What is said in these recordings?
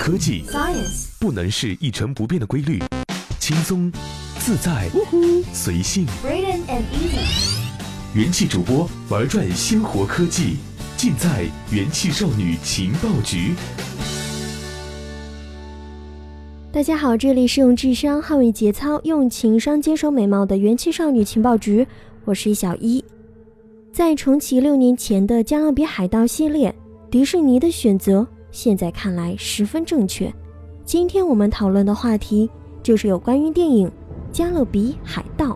科技 Science 不能是一成不变的规律，轻松、自在、随性。Braden and Easy 元气主播玩转鲜活科技，尽在元气少女情报局。大家好，这里是用智商捍卫节操，用情商坚守美貌的元气少女情报局，我是小一。在重启六年前的《加勒比海盗》系列，迪士尼的选择现在看来十分正确。今天我们讨论的话题就是有关于电影《加勒比海盗》。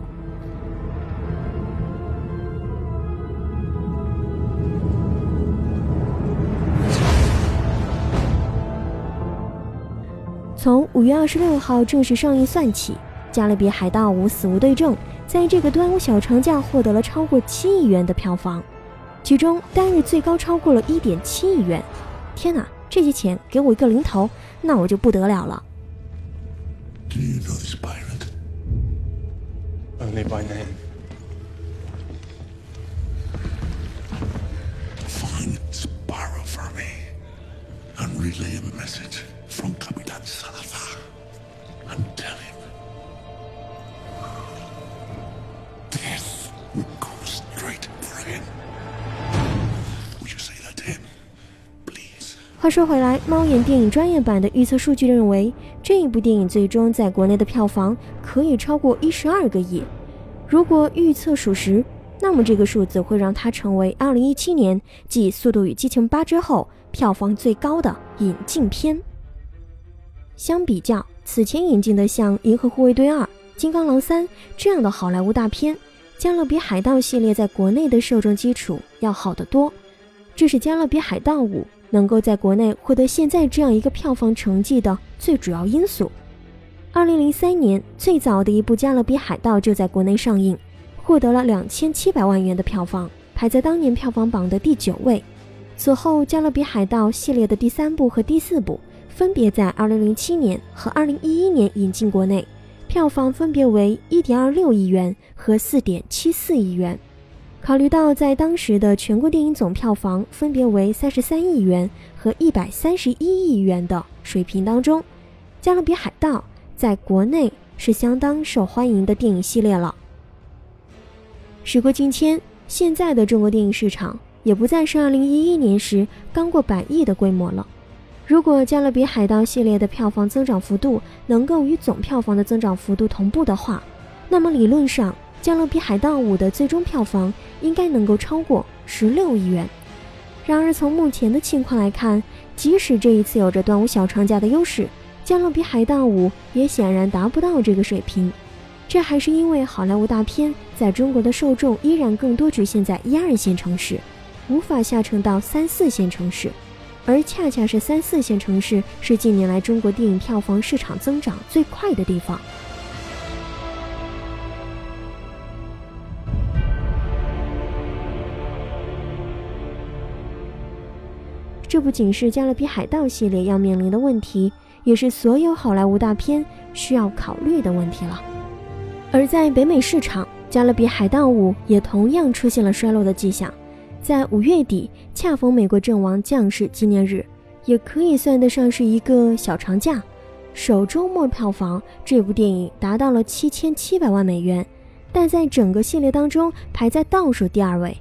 从五月二十六号正式上映算起，《加勒比海盗五：死无对证》在这个端午小长假获得了超过七亿元的票房，其中单日最高超过了一点七亿元。天哪，这些钱给我一个零头，那我就不得了了。Do you know this pirate? Only by name. Find Sparrow for me and relay a message from Capitan Salazar and tell him 话说回来，猫眼电影专业版的预测数据认为，这一部电影最终在国内的票房可以超过一十二个亿。如果预测属实，那么这个数字会让它成为二零一七年继《速度与激情八》之后票房最高的引进片。相比较此前引进的像《银河护卫队二》《金刚狼三》这样的好莱坞大片，《加勒比海盗》系列在国内的受众基础要好得多。这是《加勒比海盗五》能够在国内获得现在这样一个票房成绩的最主要因素。二零零三年，最早的一部《加勒比海盗》就在国内上映，获得了两千七百万元的票房，排在当年票房榜的第九位。此后，《加勒比海盗》系列的第三部和第四部分别在二零零七年和二零一一年引进国内，票房分别为一点二六亿元和四点七四亿元。考虑到在当时的全国电影总票房分别为三十三亿元和一百三十一亿元的水平当中，《加勒比海盗》在国内是相当受欢迎的电影系列了。时过境迁，现在的中国电影市场也不再是2011年时刚过百亿的规模了。如果《加勒比海盗》系列的票房增长幅度能够与总票房的增长幅度同步的话，那么理论上，《加勒比海盗五》的最终票房应该能够超过十六亿元。然而，从目前的情况来看，即使这一次有着端午小长假的优势，《加勒比海盗五》也显然达不到这个水平。这还是因为好莱坞大片在中国的受众依然更多局限在一二线城市，无法下沉到三四线城市，而恰恰是三四线城市是近年来中国电影票房市场增长最快的地方。这不仅是《加勒比海盗》系列要面临的问题，也是所有好莱坞大片需要考虑的问题了。而在北美市场，《加勒比海盗五》也同样出现了衰落的迹象。在五月底，恰逢美国阵亡将士纪念日，也可以算得上是一个小长假。首周末票房，这部电影达到了七千七百万美元，但在整个系列当中排在倒数第二位。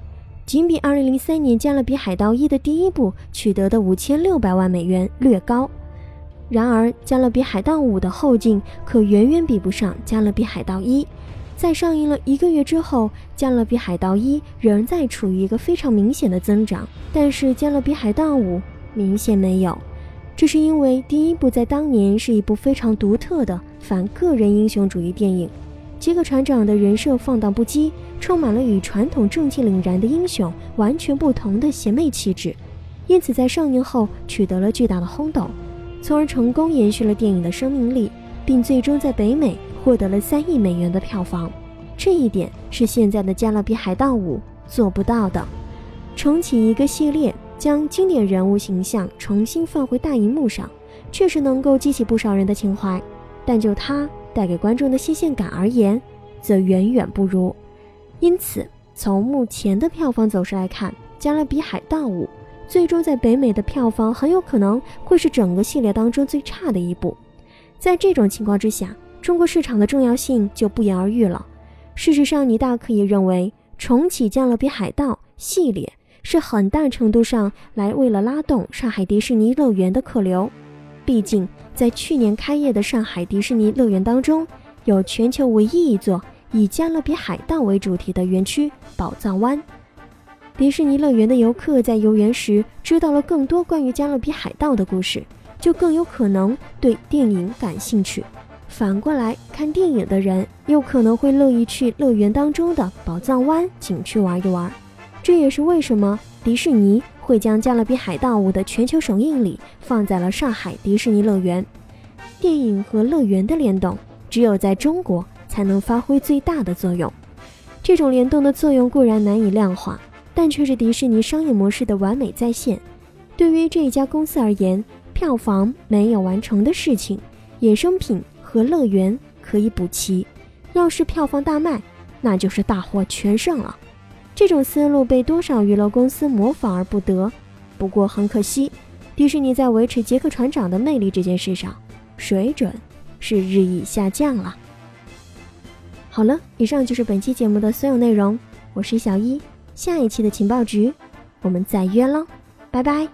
仅比2003年《加勒比海盗一》的第一部取得的五千六百万美元略高，然而《加勒比海盗五》的后劲可远远比不上《加勒比海盗一》。在上映了一个月之后，《加勒比海盗一》仍在处于一个非常明显的增长，但是《加勒比海盗五》明显没有。这是因为第一部在当年是一部非常独特的反个人英雄主义电影。杰克船长的人设放荡不羁，充满了与传统正气凛然的英雄完全不同的邪魅气质，因此在上映后取得了巨大的轰动，从而成功延续了电影的生命力，并最终在北美获得了三亿美元的票房。这一点是现在的《加勒比海盗五》做不到的。重启一个系列，将经典人物形象重新放回大荧幕上，确实能够激起不少人的情怀，但就他带给观众的新鲜感而言，则远远不如。因此，从目前的票房走势来看，《加勒比海盗五》最终在北美的票房很有可能会是整个系列当中最差的一部。在这种情况之下，中国市场的重要性就不言而喻了。事实上，你大可以认为重启《加勒比海盗》系列是很大程度上来为了拉动上海迪士尼乐园的客流。毕竟，在去年开业的上海迪士尼乐园当中，有全球唯一一座以加勒比海盗为主题的园区——宝藏湾。迪士尼乐园的游客在游园时知道了更多关于加勒比海盗的故事，就更有可能对电影感兴趣。反过来看电影的人，又可能会乐意去乐园当中的宝藏湾景区玩一玩。这也是为什么迪士尼会将《加勒比海盗五》的全球首映礼放在了上海迪士尼乐园。电影和乐园的联动，只有在中国才能发挥最大的作用。这种联动的作用固然难以量化。但却是迪士尼商业模式的完美再现。对于这一家公司而言，票房没有完成的事情，衍生品和乐园可以补齐。要是票房大卖，那就是大获全胜了。这种思路被多少娱乐公司模仿而不得。不过很可惜，迪士尼在维持杰克船长的魅力这件事上，水准是日益下降了。好了，以上就是本期节目的所有内容。我是小一。下一期的情报局，我们再约喽，拜拜。